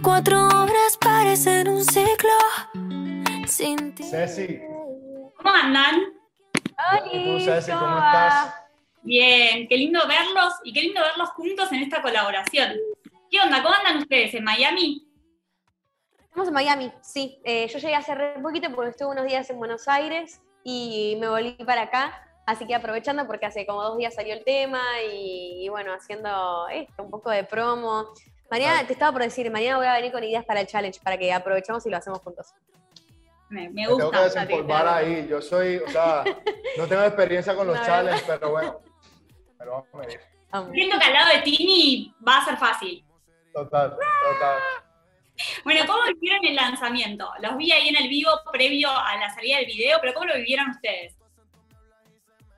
24 horas parecen un ciclo. Sin ti. Ceci, ¿Cómo andan? ¿y tú, Oli, Ceci, cómo estás? Bien, qué lindo verlos y qué lindo verlos juntos en esta colaboración. ¿Qué onda? ¿Cómo andan ustedes en Miami? Estamos en Miami, sí. Eh, yo llegué hace re poquito porque estuve unos días en Buenos Aires y me volví para acá. Así que aprovechando porque hace como dos días salió el tema y, y bueno, haciendo esto, un poco de promo. Mañana, Vale. te estaba por decir, mañana voy a venir con ideas para el challenge para que aprovechemos y lo hacemos juntos. Me, me Me tengo que gusta. desempolvar ahí. Yo soy, o sea, no tengo experiencia con los challenges, pero bueno, me lo vamos a medir. Siento que al lado de Tini va a ser fácil. Total, total. Bueno, ¿cómo vivieron el lanzamiento? Los vi ahí en el vivo previo a la salida del video, pero ¿cómo lo vivieron ustedes?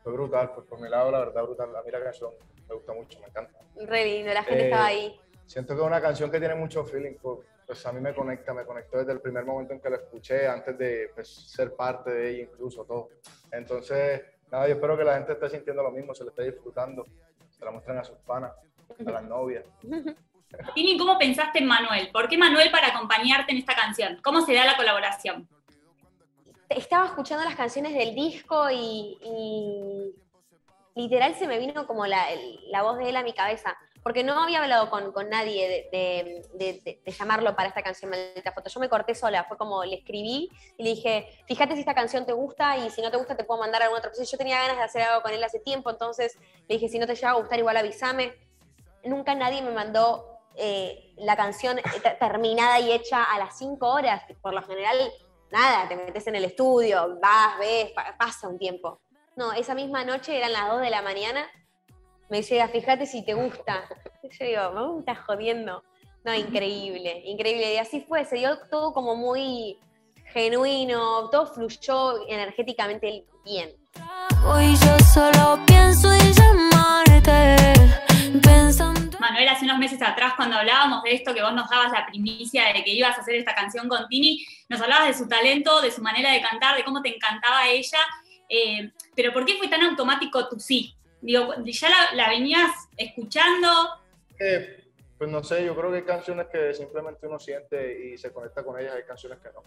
Fue brutal, pues por mi lado, la verdad, brutal. A mí la canción me gusta mucho, me encanta. Re lindo, la gente Eh, estaba ahí. Siento que es una canción que tiene mucho feeling, pues, pues a mí me conecta, me conectó desde el primer momento en que la escuché, antes de pues, ser parte de ella incluso, todo. Entonces, nada, yo espero que la gente esté sintiendo lo mismo, se le esté disfrutando, se la muestren a sus panas, a las novias. Tini, ¿cómo pensaste en Manuel? ¿Por qué Manuel para acompañarte en esta canción? ¿Cómo se da la colaboración? estaba escuchando las canciones del disco y, y literal se me vino como la, la voz de él a mi cabeza. Porque no había hablado con, con nadie de, de- de- de- llamarlo para esta canción Maldita Foto. Yo me corté sola, fue como le escribí y le dije, fíjate si esta canción te gusta y si no te gusta te puedo mandar alguna otra cosa. Yo tenía ganas de hacer algo con él hace tiempo, entonces le dije, si no te llega a gustar igual avísame. Nunca nadie me mandó eh, la canción te- terminada y hecha a las 5 horas. Por lo general nada, te metes en el estudio, vas, ves, pa- pasa un tiempo. No, esa misma noche eran las 2 de la mañana, me llega, fíjate si te gusta. Yo digo, me estás jodiendo. No, increíble, increíble. Y así fue, se dio todo como muy genuino, todo fluyó energéticamente bien. Hoy yo solo pienso en llamarte. Pensando. Manuel, hace unos meses atrás, cuando hablábamos de esto, que vos nos dabas la primicia de que ibas a hacer esta canción con Tini, nos hablabas de su talento, de su manera de cantar, de cómo te encantaba ella. eh, pero ¿por qué fue tan automático tu sí? Digo, ¿ya la, la venías escuchando? Eh, pues no sé, yo creo que hay canciones que simplemente uno siente y se conecta con ellas, hay canciones que no.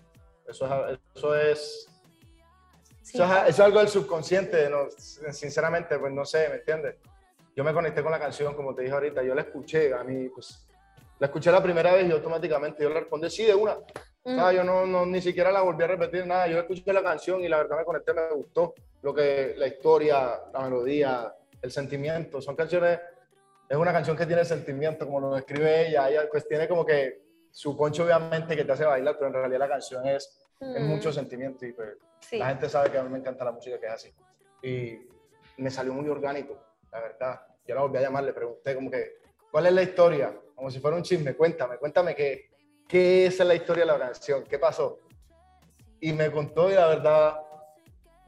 Eso es, eso es, Sí. eso es, eso es algo del subconsciente, no, sinceramente, pues no sé, ¿me entiendes? Yo me conecté con la canción, como te dije ahorita, yo la escuché, a mí, pues, la escuché la primera vez y automáticamente yo le respondí sí de una. Mm. Ah, yo no, no, ni siquiera la volví a repetir nada. Yo escuché la canción y la verdad me conecté, me gustó. Lo que, la historia, la melodía, el sentimiento. Son canciones, es una canción que tiene sentimiento, como lo describe ella. Ella pues tiene como que su poncho obviamente que te hace bailar, pero en realidad la canción es, es Mm, mucho sentimiento y pues sí. la gente sabe que a mí me encanta la música que es así. Y me salió muy orgánico, la verdad. Yo la volví a llamar, le pregunté como que, ¿cuál es la historia? Como si fuera un chisme, cuéntame, cuéntame qué, qué es la historia de la canción, qué pasó. Y me contó y la verdad,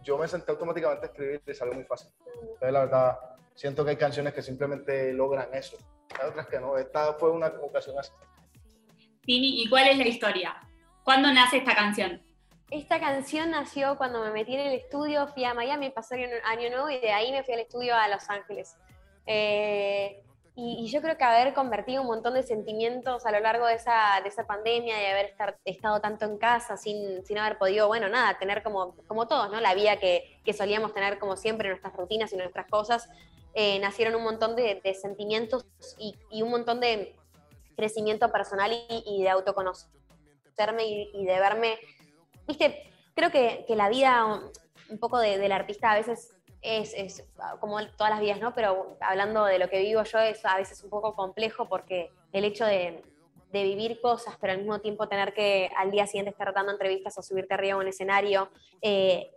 yo me senté automáticamente a escribir y salió muy fácil. Entonces la verdad, siento que hay canciones que simplemente logran eso. Hay otras que no. Esta fue una ocasión así. Tini, ¿y cuál es la historia? ¿Cuándo nace esta canción? Esta canción nació cuando me metí en el estudio, fui a Miami, pasé un año nuevo y de ahí me fui al estudio a Los Ángeles. Eh, y, yo creo que haber convertido un montón de sentimientos a lo largo de esa, de esa pandemia, de haber estar- estado tanto en casa sin, sin haber podido, bueno, nada, tener como, como todos, ¿no? La vida que, que solíamos tener como siempre, nuestras rutinas y nuestras cosas, eh, nacieron un montón de, de sentimientos y, un montón de crecimiento personal y, y de autoconocerme y, de verme viste, creo que, que la vida un poco de- del artista a veces es, es, ah, como todas las vidas, ¿no? Pero hablando de lo que vivo yo es a veces un poco complejo porque el hecho de, de vivir cosas, pero al mismo tiempo tener que al día siguiente estar dando entrevistas o subirte arriba a un escenario, eh,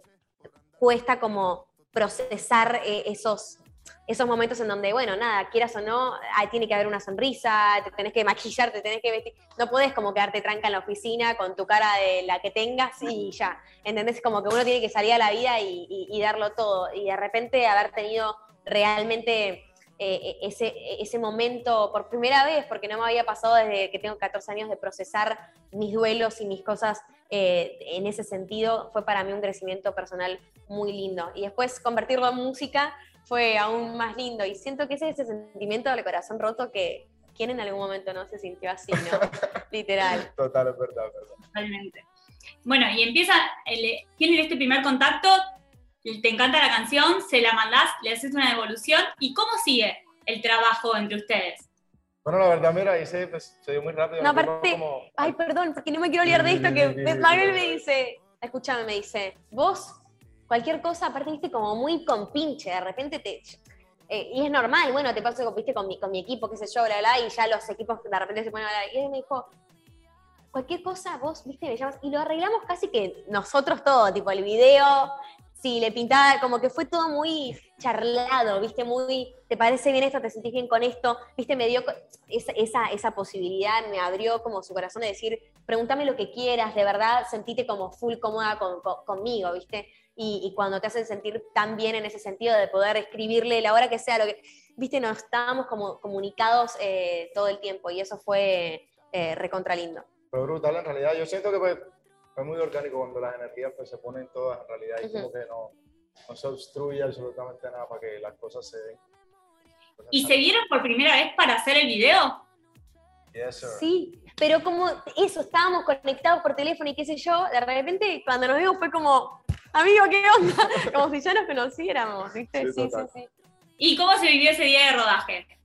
cuesta como procesar eh, esos, esos momentos en donde, bueno, nada, quieras o no, ahí tiene que haber una sonrisa, te tenés que maquillar, te tenés que vestir, no podés como quedarte tranca en la oficina con tu cara de la que tengas y ya, ¿entendés? Como que uno tiene que salir a la vida y, y- y darlo todo, y de repente haber tenido realmente eh, ese, ese momento por primera vez, porque no me había pasado desde que tengo 14 años de procesar mis duelos y mis cosas eh, en ese sentido, fue para mí un crecimiento personal muy lindo. Y después convertirlo en música fue aún más lindo. Y siento que ese es ese sentimiento del corazón roto que, ¿Quién en algún momento no se sintió así, no? Literal. Total, es verdad, verdad. Totalmente. Bueno, y empieza, el- tienen este primer contacto, te encanta la canción, se la mandás, le haces una devolución, ¿y cómo sigue el trabajo entre ustedes? Bueno, la verdad, mira, ahí se, pues, se dio muy rápido. No, aparte- como- Ay, perdón, porque no me quiero olvidar de esto, que Manuel me dice, escúchame, me dice, vos, cualquier cosa, aparte, viste, como muy con pinche, de repente te... eh, y es normal, bueno, te pasa, viste, con mi, con mi equipo, qué sé yo, bla, bla, y ya los equipos de repente se ponen a hablar. Y él me dijo, cualquier cosa, vos, viste, me llamas. Y lo arreglamos casi que nosotros todo, tipo el video, si le pintaba, como que fue todo muy charlado, viste, muy, ¿te parece bien esto? ¿Te sentís bien con esto? Viste, me dio esa, esa, esa posibilidad, me abrió como su corazón de decir, pregúntame lo que quieras, de verdad, sentite como full cómoda con- con- conmigo, viste. Y, y cuando te hacen sentir tan bien en ese sentido de poder escribirle la hora que sea, lo que, viste, nos estábamos como comunicados eh, todo el tiempo y eso fue eh, recontra lindo. Fue brutal en realidad. Yo siento que pues, fue muy orgánico cuando las energías pues, se ponen todas en realidad y como que no, no se obstruye absolutamente nada para que las cosas se den. ¿Y se vieron por primera vez para hacer el video? Yes, sir. Sí, pero como eso, estábamos conectados por teléfono y qué sé yo, de repente cuando nos vimos fue como, amigo, ¿qué onda? Como si ya nos conociéramos, ¿viste? Sí, Sí, sí. ¿Y cómo se vivió ese día de rodaje?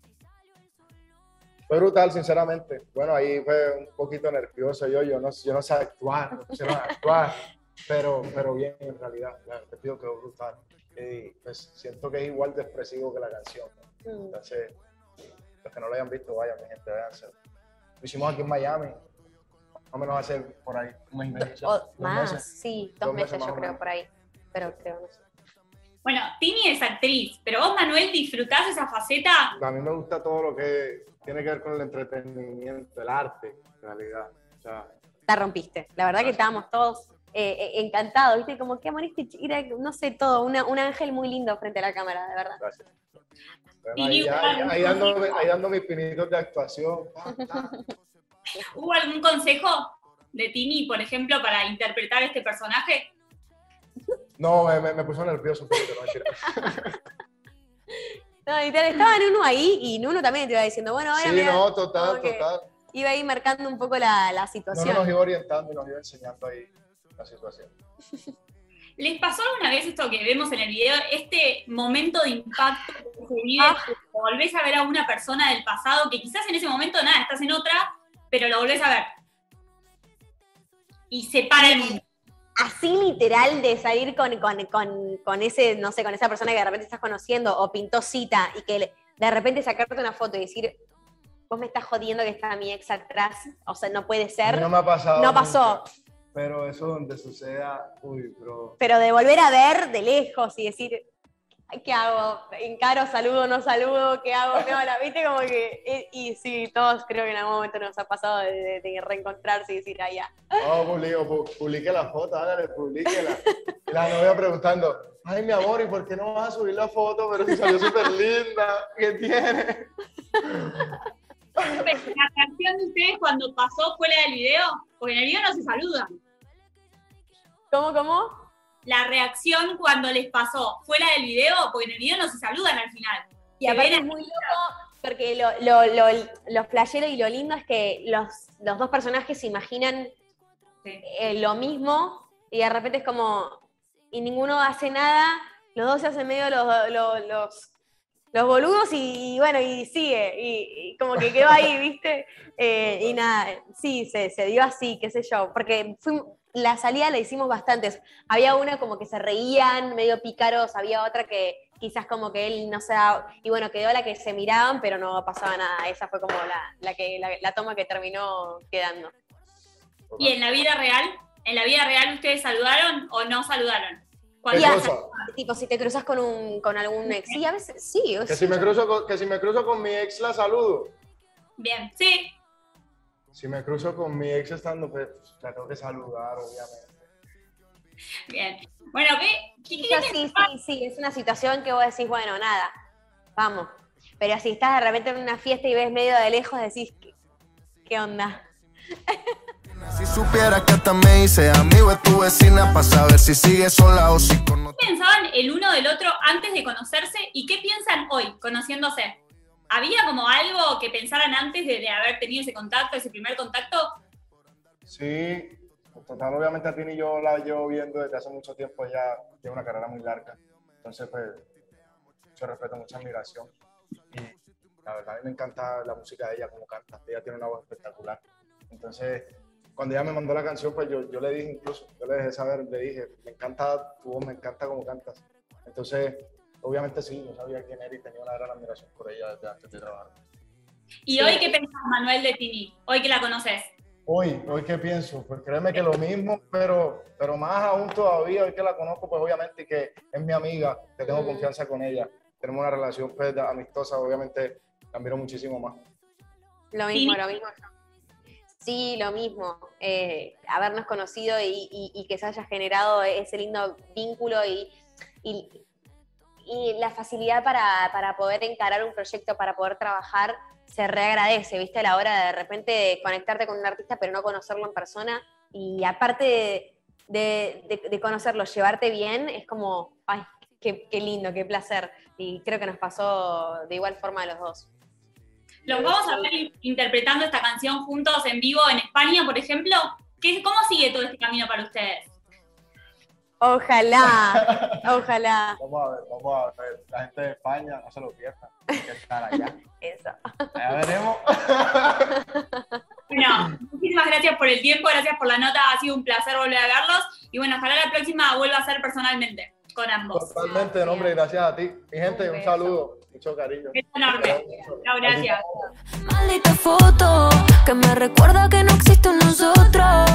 Fue brutal, sinceramente. Bueno, ahí fue un poquito nervioso yo, yo no, yo no sé actuar, no sé actuar, pero, pero bien en realidad. Te pido quedó brutal. Y pues siento que es igual de expresivo que la canción. Entonces, los que no lo hayan visto, vayan, mi gente, véanse. Lo hicimos aquí en Miami, más o menos hace por ahí un mes y medio. más, meses. sí, dos, Dos meses, yo creo por ahí. Pero creo, no sé. Bueno, Tini es actriz, pero vos, Manuel, disfrutás esa faceta. A mí me gusta todo lo que tiene que ver con el entretenimiento, el arte, en realidad. O sea, La rompiste. La verdad que estábamos todos eh, eh, encantados, ¿viste? Como que amor, este ch- era, no sé, todo, una- un ángel muy lindo frente a la cámara, de verdad. gracias. Bueno, ahí, igual, ahí dando, ahí dando mis pinitos de actuación. ¿Hubo algún consejo de Tini, por ejemplo, para interpretar este personaje? No, me, me, me puso nervioso un poquito, no mentira. No, literal, estaba Nuno ahí y Nuno también te iba diciendo, bueno, ahora Sí, no, total, total. iba ahí marcando un poco la, la No, situación. nos iba orientando y nos iba enseñando ahí la situación. ¿Les pasó alguna vez esto que vemos en el video, este momento de impacto que se vive, Ah. que volvés a ver a una persona del pasado que quizás en ese momento nada, estás en otra, pero lo volvés a ver? Y se para el mundo. Así literal de salir con, con, con, con ese, no sé, con esa persona que de repente estás conociendo o pintó cita y que de repente sacarte una foto y decir, vos me estás jodiendo que está mi ex atrás, o sea, no puede ser, No me ha pasado. No pasó. nunca, pero eso donde suceda, uy, bro. pero de volver a ver de lejos y decir, "Ay, ¿qué hago? ¿Encaro, saludo, no saludo? ¿Qué hago? ¿Qué habla? ¿Viste? Como que, y, y sí, todos creo que en algún momento nos ha pasado de, de- de reencontrarse y decir, ah, ya. No, publique, pu- publique la foto, hágale, publíquela. Y la novia preguntando, ay, mi amor, ¿y por qué no vas a subir la foto? Pero si salió súper linda, ¿qué tiene? La reacción de ustedes cuando pasó fue la del video, porque en el video no se saludan. ¿Cómo, cómo? La reacción cuando les pasó fue la del video, porque en el video no se saludan al final. Y aparte es muy loco porque lo, lo, lo, lo flashero y lo lindo es que los, los dos personajes se imaginan Sí. eh, lo mismo y de repente es como, y ninguno hace nada, los dos se hacen medio los, los, los, los boludos y, y bueno, y sigue, y, y como que quedó ahí, ¿viste? Eh, y nada, sí, se, se dio así, qué sé yo, porque fuim- la salida la hicimos bastantes. Había una como que se reían, medio pícaros, había otra que quizás como que él no se daba, y bueno, quedó la que se miraban, pero no pasaba nada, esa fue como la, la, que, la, la toma que terminó quedando. Y en la vida real, en la vida real ustedes saludaron o no saludaron. ¿Qué Cuando- Ya. cosa? Tipo, si te cruzas con, un, con algún ex. Sí, a veces sí. Que si, me cruzo con, que si me cruzo con mi ex la saludo. Bien, sí. Si me cruzo con mi ex estando, pues la tengo que saludar, obviamente. Bien. Bueno, ¿qué, qué, qué Quizás sí, sí, sí. Es una situación que vos decís, bueno, nada, vamos. Pero si estás de repente en una fiesta y ves medio de lejos, decís, ¿qué, qué onda? Si supiera que hasta me hice amigo de tu vecina para saber si sigue sola o si. ¿Qué pensaban el uno del otro antes de conocerse y qué piensan hoy, conociéndose? ¿Había como algo que pensaran antes de, de haber tenido ese contacto, ese primer contacto? Sí, pues, total, obviamente a Tini yo la llevo viendo desde hace mucho tiempo, ella tiene una carrera muy larga, entonces pues mucho respeto, mucha admiración. Y la verdad a mí me encanta la música de ella, como canta, ella tiene una voz espectacular, entonces cuando ella me mandó la canción pues yo, yo le dije incluso, yo le dejé saber, le dije, me encanta tu voz, me encanta cómo cantas, entonces obviamente sí, yo sabía quién era y tenía una gran admiración por ella desde antes de trabajar. ¿Y hoy qué pensás, Manuel, de Tini? Hoy que la conoces. Hoy, hoy qué pienso, pues créeme que lo mismo, pero, pero más aún todavía, hoy que la conozco, pues obviamente que es mi amiga, que tengo Mm. confianza con ella, tenemos una relación pues, amistosa, obviamente la admiro muchísimo más. Lo mismo, lo mismo. Sí, lo mismo. Eh, habernos conocido y, y- y que se haya generado ese lindo vínculo y, y- y la facilidad para, para poder encarar un proyecto, para poder trabajar, se reagradece, ¿viste? A la hora de, de repente conectarte con un artista pero no conocerlo en persona. Y aparte de, de- conocerlo, llevarte bien, es como, ay, qué, qué lindo, qué placer. Y creo que nos pasó de igual forma a los dos. Los vamos a ver interpretando esta canción juntos en vivo en España, por ejemplo. ¿Qué, ¿Cómo sigue todo este camino para ustedes? Ojalá, ojalá. Vamos a ver, vamos a ver, la gente de España no se lo pierda, hay que estar allá. Eso. Ya veremos. Bueno, muchísimas gracias por el tiempo, gracias por la nota, ha sido un placer volver a verlos. Y bueno, ojalá la próxima vuelva a ser personalmente con ambos. Totalmente, de nombre, gracias a ti. Mi gente, Un saludo, mucho cariño. Beso enorme. Chao, gracias. Maldita foto que me recuerda que no existe un nosotros.